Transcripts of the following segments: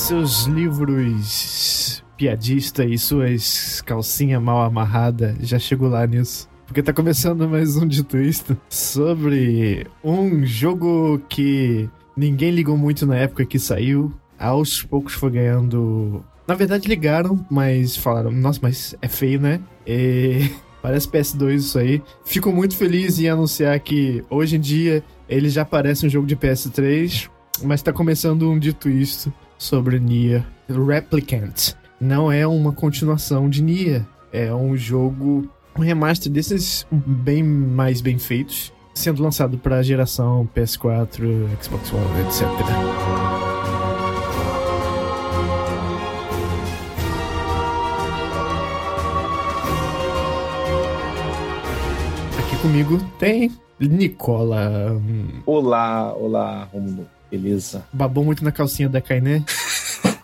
Seus livros piadista e suas calcinhas mal amarradas. Já chegou lá nisso. Porque tá começando mais um de twist sobre um jogo que ninguém ligou muito na época que saiu. Aos poucos foi ganhando. Na verdade, ligaram, mas falaram: Nossa, mas é feio, né? E... Parece PS2 isso aí. Fico muito feliz em anunciar que hoje em dia ele já parece um jogo de PS3 mas tá começando um dito isto sobre Nier Replicant. Não é uma continuação de Nier, é um jogo, um remaster desses bem mais bem feitos, sendo lançado para a geração PS4, Xbox One, etc. Comigo tem Nicola. Olá, olá, Romulo. Beleza. Babou muito na calcinha da Kainé?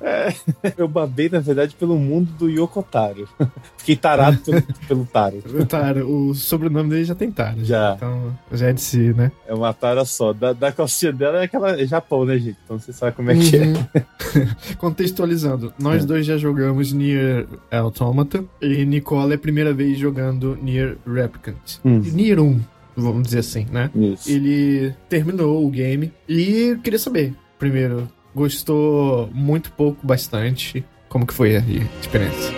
É, eu babei, na verdade, pelo mundo do Yokotaro. Fiquei tarado pelo, pelo Taro. Taro, o sobrenome dele já tem Taro. Já. Então, já é de si, né? É uma Tara só. Da, da calcinha dela é aquela é Japão, né, gente? Então você sabe como é que uhum. é. Contextualizando, nós é. dois já jogamos Nier Automata e Nicole é a primeira vez jogando Nier Replicant. Hum. Nier 1, vamos dizer assim, né? Isso. Ele terminou o game e queria saber, primeiro, gostou muito pouco, bastante? Como que foi a experiência?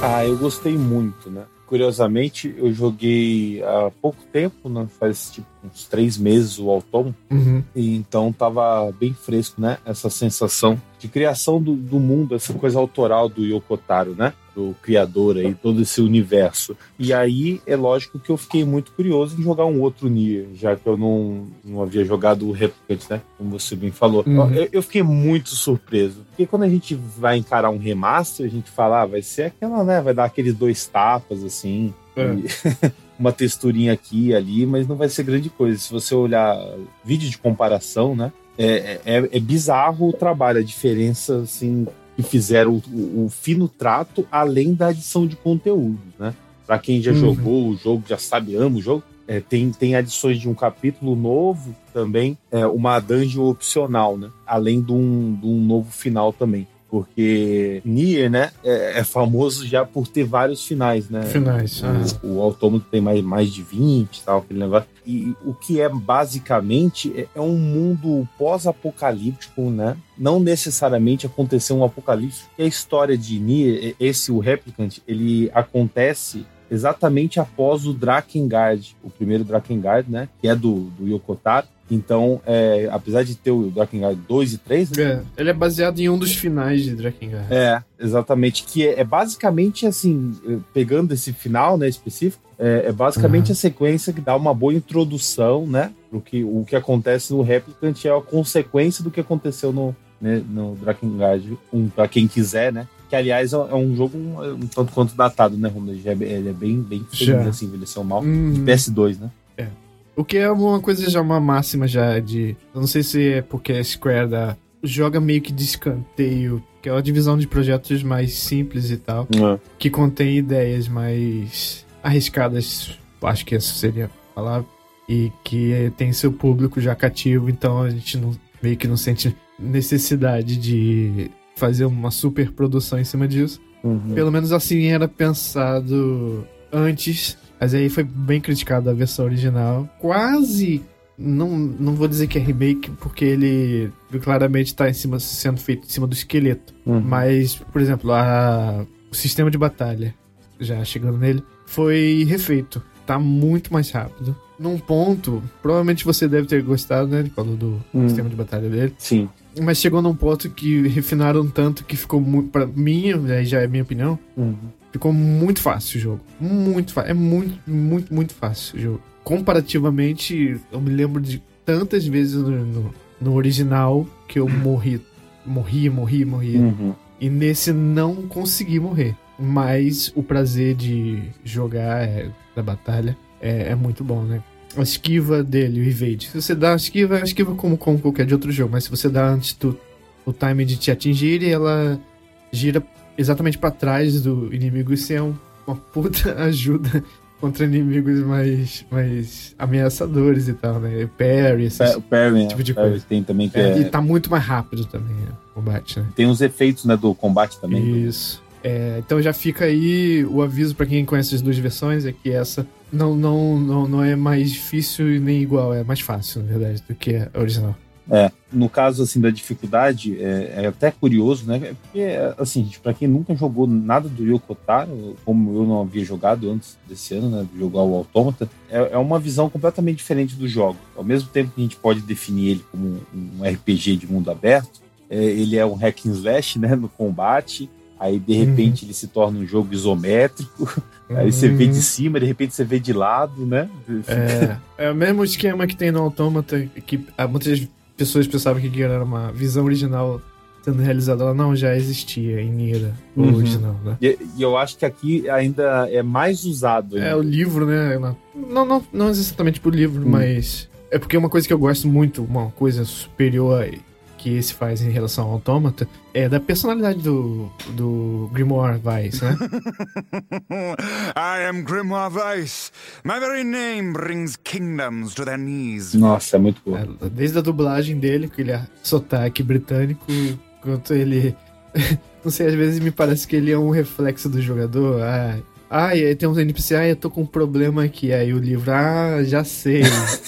Ah, eu gostei muito, né? Curiosamente, eu joguei há pouco tempo, né? faz tipo uns três meses o Autônomo, uhum. e então tava bem fresco, né? Essa sensação de criação do, do mundo, essa coisa autoral do Yokotaro, né? Do criador aí, todo esse universo. E aí é lógico que eu fiquei muito curioso em jogar um outro Nier, já que eu não, não havia jogado o Replicant, né? Como você bem falou. Uhum. Eu, eu, fiquei muito surpreso. Porque quando a gente vai encarar um remaster, a gente fala, ah, vai ser aquela, né? Vai dar aqueles dois tapas assim. É. E... uma texturinha aqui e ali, mas não vai ser grande coisa. Se você olhar vídeo de comparação, né? É, é, é bizarro o trabalho, a diferença, assim, que fizeram o, o, fino trato, além da adição de conteúdo, né? Para quem já uhum. jogou o jogo, já sabe, ama o jogo, é, tem, tem adições de um capítulo novo também, é, uma dungeon opcional, né? Além de um, de um novo final também porque Nier, né, é, é, famoso já por ter vários finais, né? Finais. O, o Autômato tem mais, mais de 20 tal, aquele negócio. E o que é basicamente é, é um mundo pós-apocalíptico, né? Não necessariamente aconteceu um apocalipse. E a história de Nier, esse o Replicant, ele acontece exatamente após o Drakengard, o primeiro Drakengard, né? Que é do, do Yokotaro. Então, é, apesar de ter o Drakengard 2 e 3... Né? É, ele é baseado em um dos finais de Drakengard. É, exatamente. Que é, é basicamente, assim, pegando esse final, né, específico, é, é basicamente uhum. a sequência que dá uma boa introdução, né? Pro que, o que acontece no Replicant é a consequência do que aconteceu no, né, no Drakengard 1, pra quem quiser, né? Que, aliás, é um jogo um, um tanto quanto datado, né, Romulo? Ele é, bem, bem feliz, assim, envelheceu mal. Uhum. De PS2, né? O que é uma coisa já uma máxima já de. Eu não sei se é porque a Square da, joga meio que de escanteio, que é uma divisão de projetos mais simples e tal, é. que contém ideias mais arriscadas, acho que essa seria a palavra, e que tem seu público já cativo, então a gente não, meio que não sente necessidade de fazer uma super produção em cima disso. Uhum. Pelo menos assim era pensado antes mas aí foi bem criticado a versão original. Quase. Não, não vou dizer que é remake, porque ele claramente está em cima, sendo feito em cima do esqueleto. Uhum. Mas, por exemplo, a, o sistema de batalha, já chegando nele, foi refeito. Tá muito mais rápido. num ponto, provavelmente você deve ter gostado, né? Ele falou do Hum. sistema de batalha dele. Sim. Mas chegou num ponto que refinaram tanto que ficou muito. Pra mim, aí já é minha opinião, Uhum. Ficou muito fácil o jogo. Muito fácil. É muito, muito, muito fácil o jogo. Comparativamente, eu me lembro de tantas vezes no, no, no original que eu morri. Morri, morri, morri. Uhum. E nesse não consegui morrer. Mas o prazer de jogar é, da batalha é, é muito bom, né? A esquiva dele, o evade. Se você dá a esquiva, é a esquiva como, como qualquer de outro jogo. Mas se você dá antes do o time de te atingir, ela gira exatamente pra trás do inimigo. Isso é um- uma puta ajuda contra inimigos mais, mais ameaçadores e tal, né? Parry. O Perry, Tipo de Perry coisa. tem também que É, é, E tá muito mais rápido também né, o combate, né? tem os efeitos né, do combate também. Isso. É, então já fica aí o aviso pra quem conhece as duas versões, é que essa não, não, não, não é mais difícil e nem igual, é mais fácil, na verdade, do que a original. É, no caso assim da dificuldade, é, é até curioso, né? Porque assim, gente, para quem nunca jogou nada do Yoko Taro, como eu não havia jogado antes desse ano, né, de jogar o Autômata, é, é uma visão completamente diferente do jogo. Ao mesmo tempo que a gente pode definir ele como um RPG de mundo aberto, é, ele é um hack and slash, né, no combate. Aí de repente ele se torna um jogo isométrico. Aí você vê de cima, de repente você vê de lado, né? É, é o mesmo esquema que tem no Automata, que ah, muitas pessoas pensavam que era uma visão original sendo realizada. Ela não, já existia em Nira, o Uhum. original, né? E, e eu acho que aqui ainda é mais usado. É, ainda. o livro, né? Não, não, não exatamente pro livro, Hum. mas. É porque uma coisa que eu gosto muito, uma coisa superior a- que esse faz em relação ao Automata, é da personalidade do, do Grimoire Weiss, né? I am Grimoire Weiss. My very name brings kingdoms to their knees. Nossa, é muito bom. É, Desde a dublagem dele, com ele é sotaque britânico, quanto ele. Não sei, às vezes me parece que ele é um reflexo do jogador. Ah, ah e aí tem uns NPC, ah, eu tô com um problema aqui. Aí o livro, ah, já sei.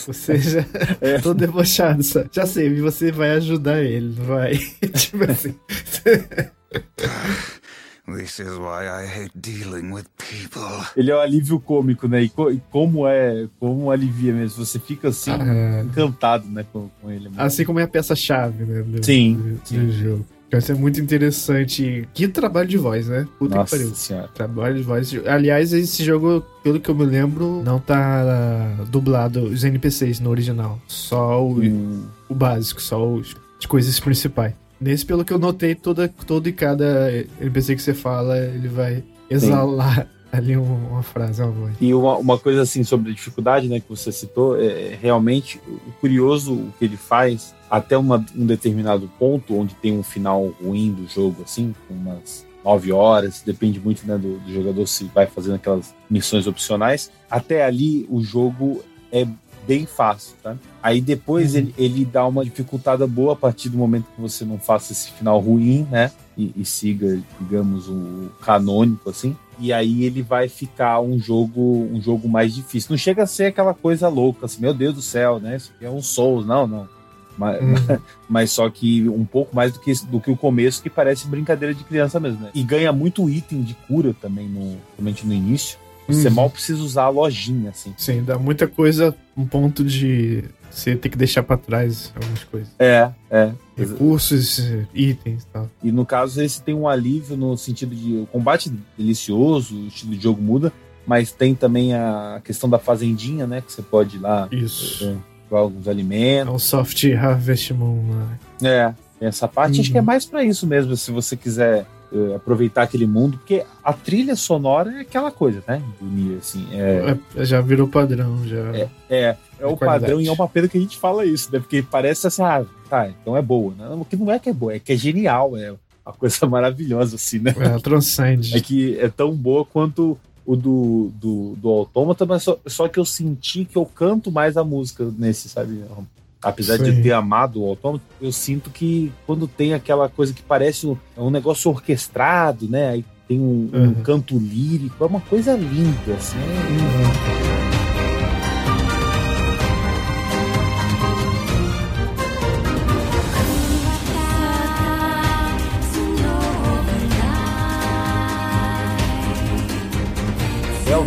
Você já. Tô debochado, sabe? Já sei, e você vai ajudar ele, vai. tipo assim. This is why I hate dealing with people. Ele é um alívio cômico, né? E, co- e como é, como alivia mesmo. Você fica assim, Ah, encantado, né, com, com ele. assim como é a peça-chave, né? Do, Sim, do, do sim. jogo. Vai ser muito interessante. Que trabalho de voz, né? Puta Nossa que pariu. senhora. Trabalho de voz. Aliás, esse jogo, pelo que eu me lembro, não tá ah, dublado os NPCs no original. Só o, Hum, o básico, só os, as coisas principais. Nesse, pelo que eu notei, toda, todo e cada NPC que você fala, ele vai exalar ali um- uma frase, uma. E uma, uma coisa assim sobre a dificuldade, né, que você citou, é realmente o curioso o que ele faz até uma- um determinado ponto onde tem um final ruim do jogo, assim, com umas nove horas, depende muito né, do, do jogador se vai fazendo aquelas missões opcionais. Até ali o jogo é bem fácil, tá? Aí depois Uhum. ele, ele dá uma dificultada boa a partir do momento que você não faça esse final ruim, né? E, e siga, digamos, o canônico, assim. E aí ele vai ficar um jogo um jogo mais difícil. Não chega a ser aquela coisa louca, assim, meu Deus do céu, né? Isso aqui é um Souls, não, não. Mas, Hum. mas só que um pouco mais do que, do que o começo, que parece brincadeira de criança mesmo, né? E ganha muito item de cura também, no, principalmente no início. Você Uhum. mal precisa usar a lojinha, assim. Sim, dá muita coisa, um ponto de você ter que deixar pra trás algumas coisas. É, é. Recursos, itens e tal. E no caso, esse tem um alívio no sentido de o combate delicioso, o estilo de jogo muda, mas tem também a questão da fazendinha, né? Que você pode ir lá Isso. é, alguns É alimentos. um soft Harvest Moon, né? É, essa parte. Acho Uhum. que é mais pra isso mesmo, se você quiser é, aproveitar aquele mundo, porque a trilha sonora é aquela coisa, né? Do Nier, assim. É, É, Já virou padrão, já. É, é, é o qualidade. padrão e é uma pena que a gente fala isso, né? Porque parece assim, ah, tá, então é boa. Né? O que não é que é boa, é que é genial, é uma coisa maravilhosa, assim, né? É, transcende. É que é tão boa quanto o do, do, do Autômata, mas só, só que eu senti que eu canto mais a música nesse, sabe? Apesar de Sim. eu ter amado o Autômata, eu sinto que quando tem aquela coisa que parece um, é um negócio orquestrado, né? Aí tem um, um Uhum. canto lírico, é uma coisa linda, assim. é lindo.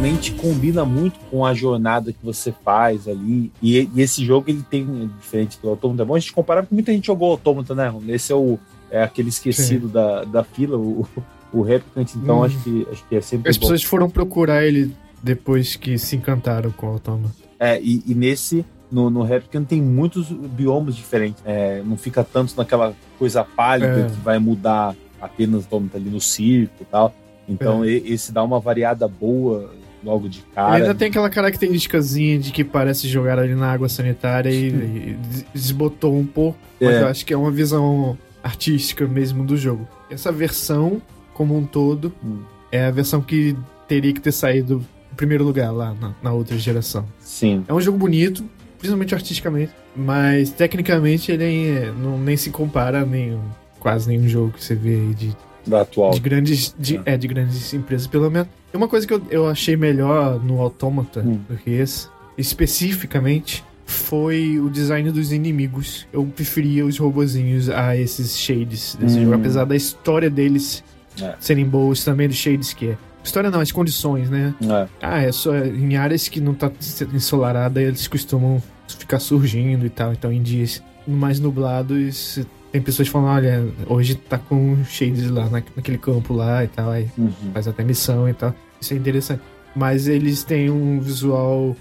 Realmente combina muito com a jornada que você faz ali. E, e esse jogo ele tem diferente do Autômata. É bom a gente comparar porque muita gente jogou Autômata, né? Esse é o é aquele esquecido da, da fila, o, o Replicant, então hum. acho, que, acho que é sempre. As bom. pessoas foram procurar ele depois que se encantaram com o Autômata. É, e, e nesse no, no Replicant tem muitos biomas diferentes. É, não fica tanto naquela coisa pálida é. que vai mudar apenas ali no circo e tal. Então é. esse dá uma variada boa logo de cara. Ele ainda tem aquela característicazinha de que parece jogar ali na água sanitária e, e desbotou um pouco. Mas é. eu acho que é uma visão artística mesmo do jogo. Essa versão, como um todo, hum. é a versão que teria que ter saído em primeiro lugar lá na, na outra geração. Sim. É um jogo bonito, principalmente artisticamente, mas tecnicamente ele é, não, nem se compara a nenhum, quase nenhum jogo que você vê aí de da atual. De grandes, de, é. é. de grandes empresas, pelo menos. Uma coisa que eu, eu achei melhor no Automata hum. do que esse, especificamente, foi o design dos inimigos. Eu preferia os robozinhos a esses shades desse hum. jogo, apesar da história deles é. serem boas também dos shades que é. História não, as condições, né? É. Ah, é só em áreas que não tá ensolarada, eles costumam ficar surgindo e tal. Então, em dias mais nublados, tem pessoas falando, olha, hoje tá com shades lá na, naquele campo lá e tal, aí uhum. faz até missão e tal. Isso é interessante. Mas eles têm um visual.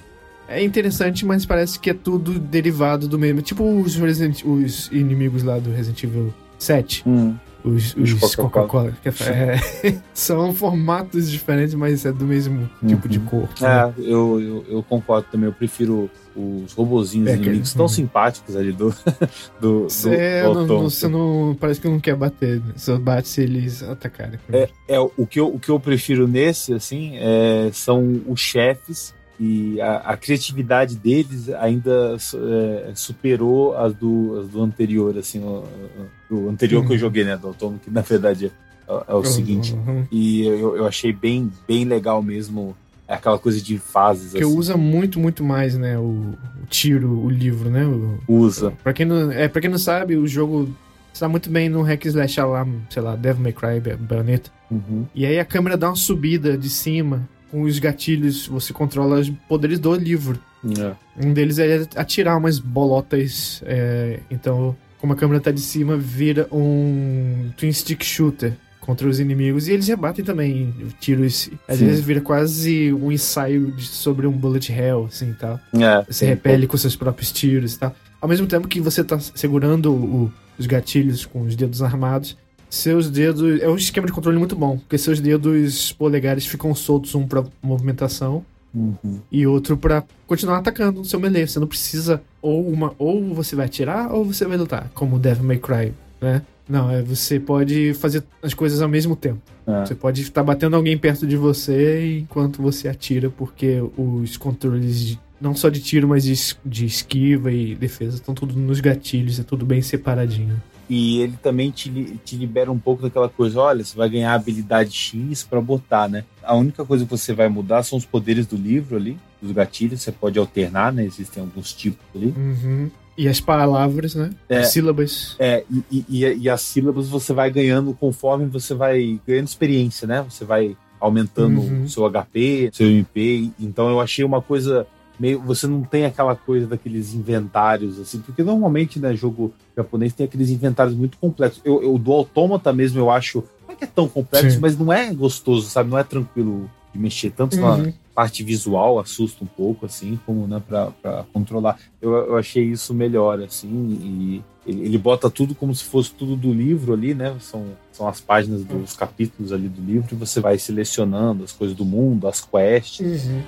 É interessante, mas parece que é tudo derivado do mesmo. Tipo os, Resident, os inimigos lá do Resident Evil 7. Uhum. Os, os Coca-Cola. Coca é, é, são formatos diferentes, mas é do mesmo tipo de uhum. cor. É, né? eu, eu, eu, concordo também. Eu prefiro os robozinhos é, inimigos que, tão uhum. simpáticos ali do. do, Cê, do não, você não. Parece que não quer bater. Você bate se eles atacarem. É, é, o, que eu, o que eu prefiro nesse, assim, é, são os chefes e a, a, criatividade deles ainda é, superou as do, as do anterior, assim, o, o anterior uhum. que eu uhum. joguei, né, do Autônomo, que na verdade é, é o uhum. seguinte. E eu, eu achei bem, bem legal mesmo é aquela coisa de fases. Que assim. usa muito, muito mais, né, o, o, tiro, o livro, né? O, usa. Pra quem, não, é, pra quem não sabe, o jogo está muito bem no hack slash lá, sei lá, Devil May Cry, Bayonetta. Uhum. E aí a câmera dá uma subida de cima com os gatilhos, você controla os poderes do livro. É. Um deles é atirar umas bolotas. É, então, como a câmera tá de cima, vira um twin stick shooter contra os inimigos. E eles rebatem também tiros. Às Sim. vezes vira quase um ensaio de, sobre um bullet hell, assim, tal. É, você repele com seus próprios tiros e tal. Ao mesmo tempo que você tá segurando o, os gatilhos com os dedos armados, seus dedos. É um esquema de controle muito bom, porque seus dedos polegares ficam soltos, um pra movimentação uhum. e outro para continuar atacando no seu melee. Você não precisa. Ou uma. Ou você vai atirar ou você vai lutar, como o Devil May Cry, né? Não, é você pode fazer as coisas ao mesmo tempo. É. Você pode estar batendo alguém perto de você enquanto você atira, porque os controles de, não só de tiro, mas de, de esquiva e defesa estão tudo nos gatilhos, é tudo bem separadinho. E ele também te, te libera um pouco daquela coisa, olha, você vai ganhar habilidade X para botar, né? A única coisa que você vai mudar são os poderes do livro ali, dos gatilhos, você pode alternar, né? Existem alguns tipos ali. Uhum. E as palavras, né? É, as sílabas. É, e, e, e, as sílabas você vai ganhando conforme você vai ganhando experiência, né? Você vai aumentando uhum. seu HP, seu MP. Então eu achei uma coisa meio. Você não tem aquela coisa daqueles inventários, assim, porque normalmente, né, jogo japonês tem aqueles inventários muito complexos. Eu, eu do Autômata mesmo, eu acho. Não é que é tão complexo, Sim. mas não é gostoso, sabe? Não é tranquilo de mexer tanto uhum. na parte visual, assusta um pouco, assim, como, né, pra, pra controlar. Eu, eu achei isso melhor, assim, e ele, ele, bota tudo como se fosse tudo do livro ali, né? São, são as páginas dos capítulos ali do livro, e você vai selecionando as coisas do mundo, as quests. Uhum.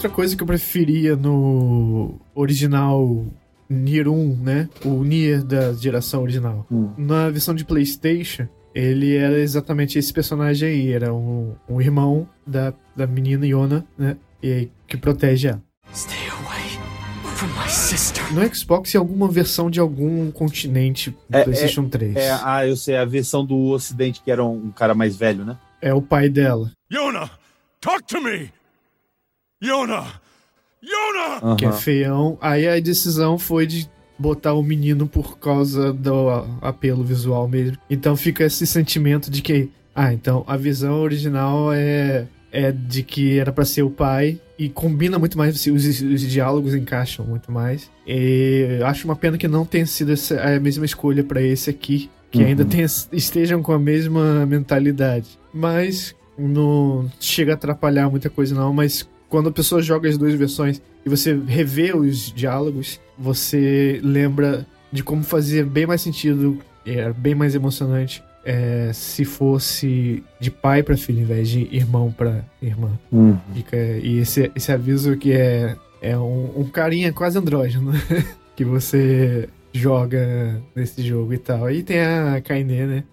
Outra coisa que eu preferia no original Nier 1, né? O Nier da geração original. Hum. Na versão de PlayStation, ele era exatamente esse personagem aí. Era um, um irmão da, da menina Yona, né? E que protege ela. Stay away from my sister. No Xbox, em alguma versão de algum continente do É, PlayStation 3. É, ah, eu sei, a versão do Ocidente, que era um, um cara mais velho, né? É o pai dela, Yona, talk to me. Yona, Yona. que é feião. Aí a decisão foi de botar o menino por causa do apelo visual mesmo. Então fica esse sentimento de que, ah, então a visão original é é de que era pra ser o pai e combina muito mais, os, os diálogos encaixam muito mais. E acho uma pena que não tenha sido essa, a mesma escolha pra esse aqui, que Uhum. ainda tenha, estejam com a mesma mentalidade. Mas não chega a atrapalhar muita coisa não, mas quando a pessoa joga as duas versões e você revê os diálogos, você lembra de como fazia bem mais sentido, era bem mais emocionante é, se fosse de pai pra filho, em vez de irmão pra irmã. Uhum. E esse, esse aviso que é, é um, um carinha quase andrógeno que você joga nesse jogo e tal. Aí tem a Kainé, né?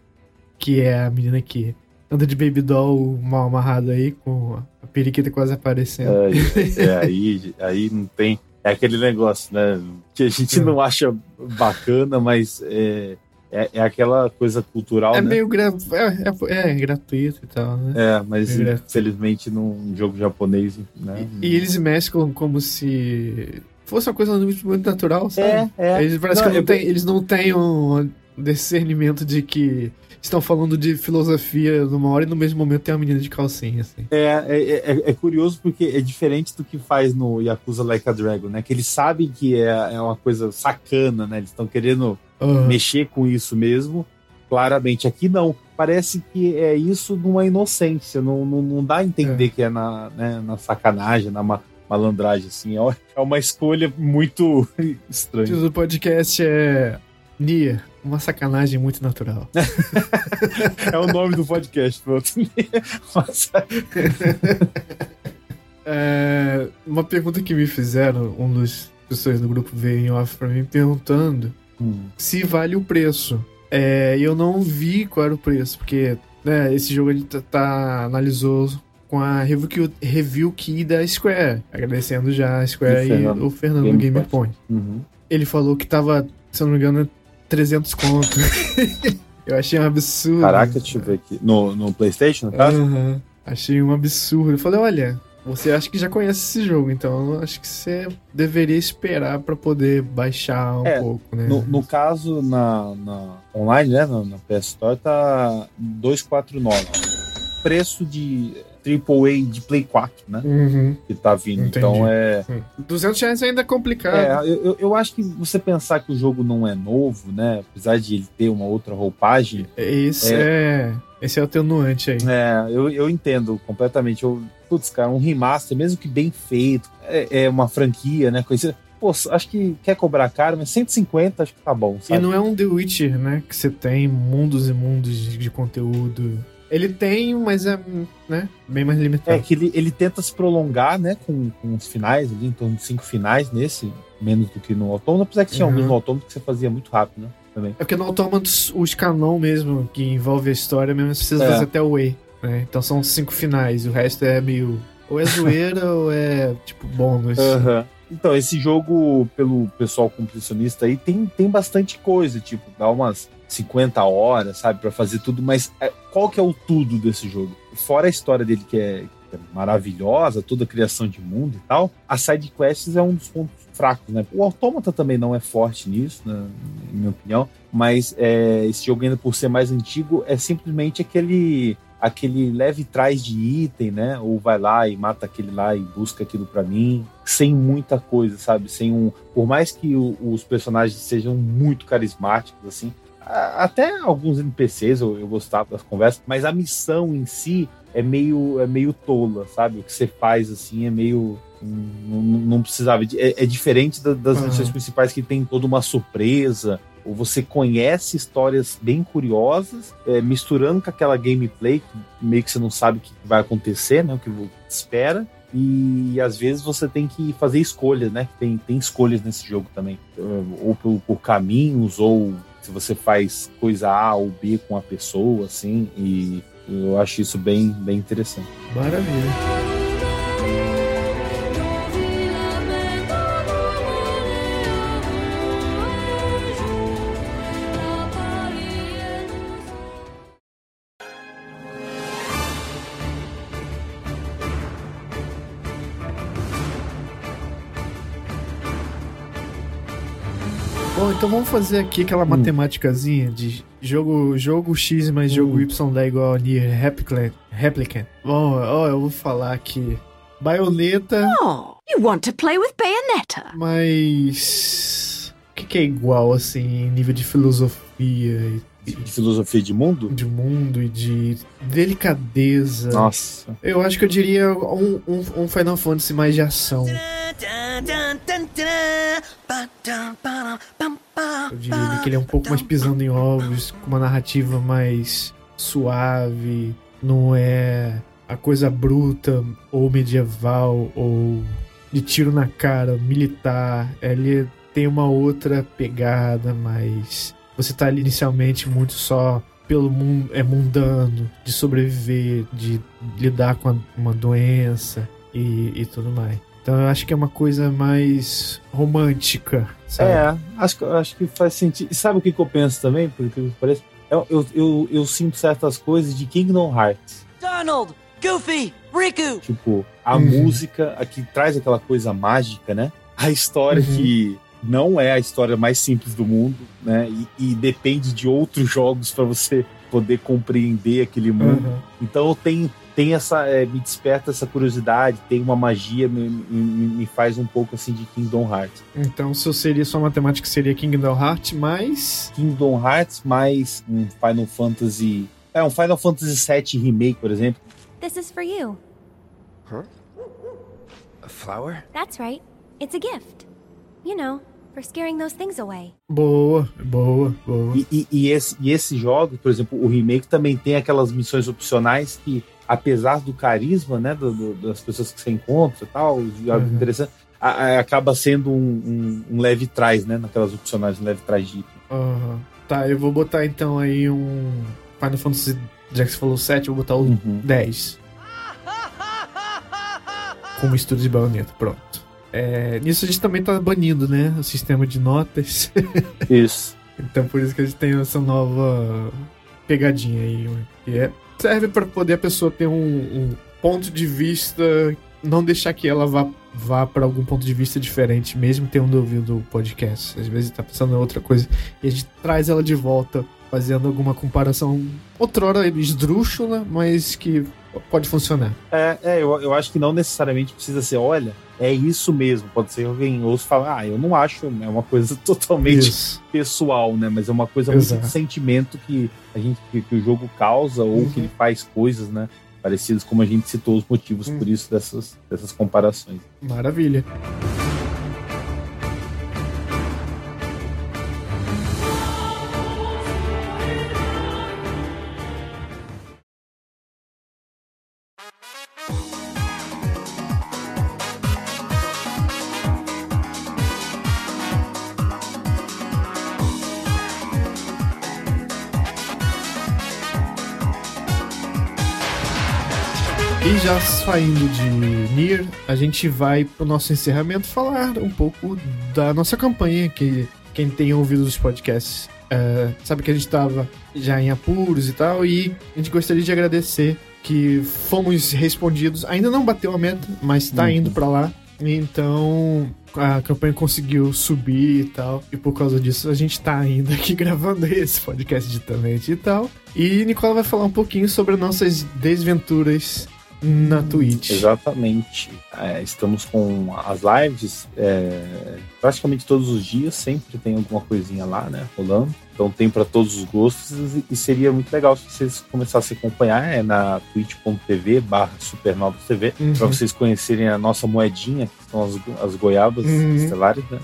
Que é a menina que anda de baby doll mal amarrado aí, com a periquita quase aparecendo. É, é, aí, aí não tem. É aquele negócio, né? Que a gente É. não acha bacana, mas é, é, é aquela coisa cultural, É né? meio gra... é, é, é gratuito e tal, né? É, mas É. infelizmente num jogo japonês, né? E, e eles mesclam como se fosse uma coisa muito, muito natural, sabe? É, é. Eles, parece Não, que não eu- tem- eles não têm um discernimento de que estão falando de filosofia numa hora e no mesmo momento tem uma menina de calcinha, assim. É, é, é, é curioso porque é diferente do que faz no Yakuza Like a Dragon, né? Que eles sabem que é, é uma coisa sacana, né? Eles estão querendo Ah, mexer com isso mesmo. Claramente, aqui não. Parece que é isso numa inocência. Não, não, não dá a entender que é na, né, na sacanagem, na ma- malandragem, assim. É uma- é escolha muito o estranha. do podcast é Nia, uma sacanagem muito natural. É o nome do podcast, pronto. É, uma pergunta que me fizeram, um dos pessoas do grupo veio em off pra mim perguntando Hum. se vale o preço. É, e eu não vi qual era o preço, porque né, esse jogo ele tá, tá- analisou com a review, key- review key da Square, agradecendo já a Square E e, Fernando. o Fernando Game. Point. Uhum. Ele falou que tava, se eu não me engano, 300 conto. eu achei um absurdo. Caraca, deixa eu ver aqui. No, no PlayStation, no caso? Aham. Achei um absurdo. Eu falei, olha, você acha que já conhece esse jogo, então eu acho que você deveria esperar pra poder baixar um É, pouco, né? No, no caso, na, na online, né? Na, na PS Store, tá 249. Preço de AAA de Play 4, né? Uhum. Que tá vindo. Entendi. Então é. 200 reais ainda é complicado. É, eu, eu- acho que você pensar que o jogo não é novo, né? Apesar de ele ter uma outra roupagem, Esse é... Esse é o atenuante aí. é, eu, eu entendo completamente. Eu, putz, cara, um remaster, mesmo que bem feito, é, é uma franquia, né? Coisa. Pô, acho que quer cobrar caro, mas 150 acho que tá bom, E sabe? não é um The Witcher, né? Que você tem mundos e mundos de, de conteúdo. Ele tem, mas é né, bem mais É limitado. que ele, ele tenta se prolongar, né, com, com os finais ali, em torno de cinco finais nesse, menos do que no Autômato, apesar que tinha Uhum. alguns no Autômato que você fazia muito rápido, né, também. É porque no Automata, os canon mesmo, que envolve a história mesmo, você precisa É. fazer até o E. Né? Então são cinco finais, o resto é meio. Ou é zoeira ou é tipo bônus. Então, esse jogo, pelo pessoal completionista aí, tem, tem bastante coisa, tipo, dá umas 50 horas, sabe, pra fazer tudo, mas é, qual que é o tudo desse jogo? Fora a história dele que é, que é maravilhosa, toda a criação de mundo e tal, a side quests é um dos pontos fracos, né? O Autômata também não é forte nisso, né, em minha opinião, mas é, esse jogo ainda por ser mais antigo é simplesmente aquele aquele leve trás de item, né? Ou vai lá e mata aquele lá e busca aquilo pra mim, sem muita coisa, sabe? Sem um, por mais que o- os personagens sejam muito carismáticos assim, até alguns NPCs eu, eu gostava das conversas, mas a missão em si é meio é meio tola, sabe? O que você faz assim é meio não, não precisava de- é, é diferente da- das Aham. missões principais que tem toda uma surpresa ou você conhece histórias bem curiosas, é, misturando com aquela gameplay que meio que você não sabe o que vai acontecer, né? O que espera. E às vezes você tem que fazer escolhas, né? Tem, tem escolhas nesse jogo também. Ou por, por caminhos, ou se você faz coisa A ou B com a pessoa, assim. E eu acho isso bem, bem interessante. Maravilha. Então vamos fazer aqui aquela Hum. matemáticazinha de jogo, jogo X mais jogo Hum. Y dá igual a Nier Replicant. Replicant. Bom, ó, eu vou falar aqui. Baioneta, Oh, you want to play with Bayonetta? mas. O que, que é igual, assim, em nível de filosofia e De filosofia de mundo? de mundo e de delicadeza? Nossa. Eu acho que eu diria um, um, um Final Fantasy mais de ação. Eu diria que ele é um pouco mais pisando em ovos, com uma narrativa mais suave, não é a coisa bruta ou medieval ou de tiro na cara, militar. Ele tem uma outra pegada, mas você tá ali inicialmente muito só pelo mundo, é mundano, de sobreviver, de lidar com uma doença e, e tudo mais. Então eu acho que é uma coisa mais romântica, sabe? É, acho que, acho que faz sentido. E sabe o que, que eu penso também, por incrível que pareça? Eu, eu, eu, eu sinto certas coisas de Kingdom Hearts. Donald, Goofy, Riku. Tipo, a Uhum. música a que traz aquela coisa mágica, né? A história Uhum. que não é a história mais simples do mundo, né? E, e depende de outros jogos para você poder compreender aquele mundo. Uhum. Então tem, tem essa. é, me desperta essa curiosidade, tem uma magia, me, me, me faz um pouco assim de Kingdom Hearts. Então, se eu seria sua matemática, seria Kingdom Hearts, mas. Kingdom Hearts mais um Final Fantasy. É, um Final Fantasy VII Remake, por exemplo. This is for you. A flower? That's right. It's a gift. You know, for scaring those things away. Boa, boa, boa. E, e, e esse, e esse jogo, por exemplo, o remake também tem aquelas missões opcionais que, apesar do carisma, né, do- do- das pessoas que você encontra e tal, jogos Uhum. interessantes, a- a- acaba sendo um, um, um leve trás, né, naquelas opcionais, um leve trás de item. Aham. Tá, eu vou botar então aí um Final Fantasy. Já que você falou 7, eu vou botar o Uhum. 10. Com mistura de baioneta, pronto. É, nisso a gente também tá banindo, né? O sistema de notas. Isso. então por isso que a gente tem essa nova pegadinha aí. Que é, serve para poder a pessoa ter um, um ponto de vista. Não deixar que ela vá, vá para algum ponto de vista diferente, mesmo tendo ouvido o podcast. Às vezes tá pensando em outra coisa. E a gente traz ela de volta, fazendo alguma comparação outrora esdrúxula, mas que pode funcionar. É, é eu, eu acho que não necessariamente precisa ser, olha, é isso mesmo. Pode ser alguém ouça e falar, ah, eu não acho, é uma coisa totalmente Isso. pessoal, né? Mas é uma coisa muito Exato. de sentimento que a gente que, que o jogo causa ou Uhum. que ele faz coisas, né? Parecidas como a gente citou os motivos Uhum. por isso dessas, dessas comparações. Maravilha. Saindo de Nier, a gente vai pro nosso encerramento falar um pouco da nossa campanha, que quem tem ouvido os podcasts é, sabe que a gente tava já em apuros e tal, e a gente gostaria de agradecer que fomos respondidos. Ainda não bateu a meta, mas tá Uhum. indo pra lá. Então a campanha conseguiu subir e tal. E por causa disso a gente tá ainda aqui gravando esse podcast ditamente e tal. E Nicola vai falar um pouquinho sobre nossas desventuras na Twitch. Exatamente. É, estamos com as lives é, praticamente todos os dias, sempre tem alguma coisinha lá, né, rolando. Então tem para todos os gostos e- seria muito legal se vocês começassem a acompanhar é na twitch.tv barra supernova TV Uhum. para vocês conhecerem a nossa moedinha, que são as, as goiabas Uhum. estelares, né?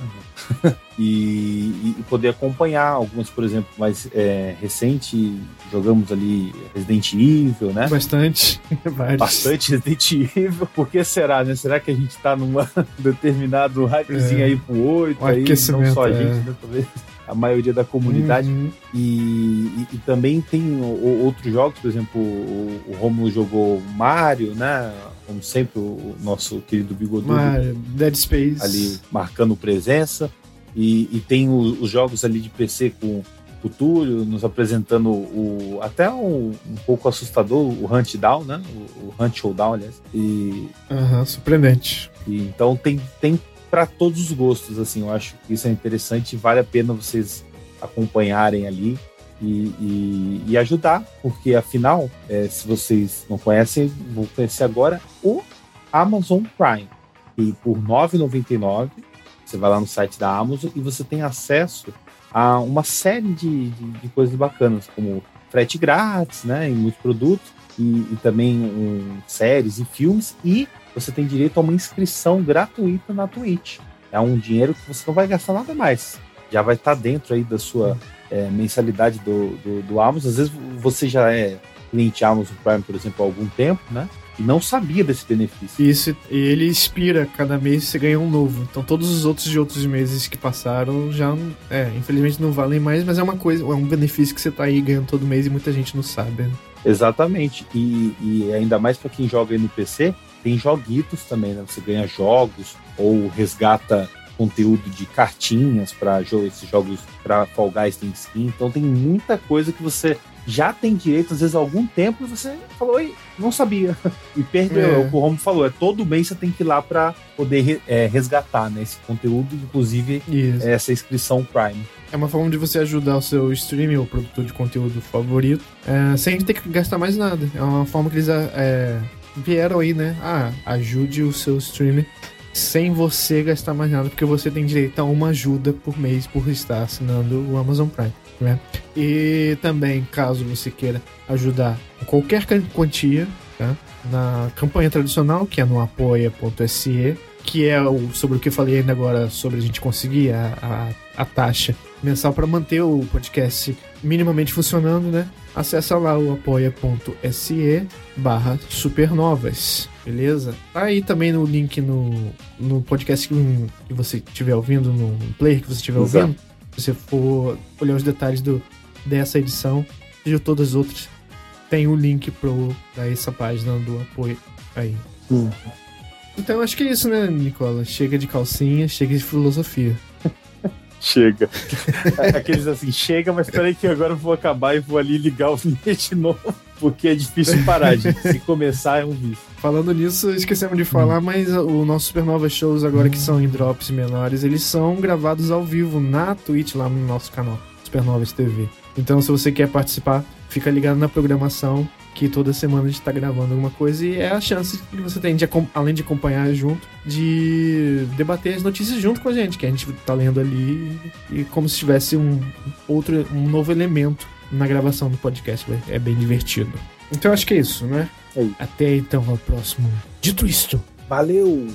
e, e- poder acompanhar algumas, por exemplo, mais é, recente, jogamos ali Resident Evil, né? Bastante. Bastante Resident Evil. Por que será, né? Será que a gente tá num determinado hypezinho É. aí pro 8 Um aí, não só a é. gente, né? Talvez a maioria da comunidade. Uhum. E, e- e também tem outros jogos, por exemplo, o, o Romulo jogou Mario, né? Como sempre, o nosso querido Bigodudo Mario, Dead Space. ali marcando presença. E, e tem o- os jogos ali de PC com o Túlio nos apresentando o até um, um pouco assustador o Hunt Down, né? O, o Hunt Showdown, aliás. E, Aham, surpreendente. e então tem, tem para todos os gostos, assim, eu acho que isso é interessante, vale a pena vocês acompanharem ali e, e, e ajudar, porque afinal, é, se vocês não conhecem, vou conhecer agora o Amazon Prime. E por R$ 9,99 você vai lá no site da Amazon e você tem acesso a uma série de, de, de coisas bacanas, como frete grátis, né, em muitos produtos, e, e também um, séries e filmes, e você tem direito a uma inscrição gratuita na Twitch. É um dinheiro que você não vai gastar nada mais. Já vai estar dentro aí da sua é, mensalidade do, do, do Amazon. Às vezes você já é cliente Amazon Prime, por exemplo, há algum tempo, né? E não sabia desse benefício. Isso, e ele expira cada mês você ganha um novo. Então todos os outros de outros meses que passaram já, é, infelizmente não valem mais, mas é uma coisa, é um benefício que você tá aí ganhando todo mês e muita gente não sabe. Né? Exatamente. E, e ainda mais para quem joga aí no PC, tem joguitos também, né? Você ganha jogos ou resgata conteúdo de cartinhas para esses jogos para Fall Guys tem skin. Então tem muita coisa que você já tem direito, às vezes, há algum tempo, e você falou, oi, não sabia. E perdeu. É. O que o Romo falou, é todo mês você tem que ir lá para poder é, resgatar né, esse conteúdo, inclusive Isso. essa inscrição Prime. É uma forma de você ajudar o seu streaming ou produtor de conteúdo favorito, é, sem ter que gastar mais nada. É uma forma que eles é, vieram aí, né? Ah, ajude o seu streaming sem você gastar mais nada, porque você tem direito a uma ajuda por mês por estar assinando o Amazon Prime. Né? E também, caso você queira ajudar qualquer quantia, tá? na campanha tradicional, que é no apoia.se, que é o, sobre o que eu falei ainda agora sobre a gente conseguir a, a, a taxa mensal para manter o podcast minimamente funcionando, né? Acesse lá o apoia.se barra supernovas, beleza? Tá aí também no link no, no podcast que, que você estiver ouvindo, no player que você estiver ouvindo. Se você for olhar os detalhes do, dessa edição e de todas as outras, tem o um link para essa página do apoio aí. Uhum. Então acho que é isso, né, Nicola? Chega de calcinha, chega de filosofia. Chega. Aqueles assim, chega, mas peraí que agora eu vou acabar e vou ali ligar o vinhete de novo, porque é difícil parar, gente. Se começar é um vício. Falando nisso, esquecemos de falar, mas o nosso Supernova Shows agora que são em drops menores, eles são gravados ao vivo na Twitch, lá no nosso canal, Supernovas TV. Então, se você quer participar, fica ligado na programação que toda semana a gente tá gravando alguma coisa e é a chance que você tem de, além de acompanhar junto, de debater as notícias junto com a gente, que a gente tá lendo ali e como se tivesse um outro, um novo elemento na gravação do podcast. É bem divertido. Então acho que é isso, né? É Até então, ao próximo. Dito isto. Valeu!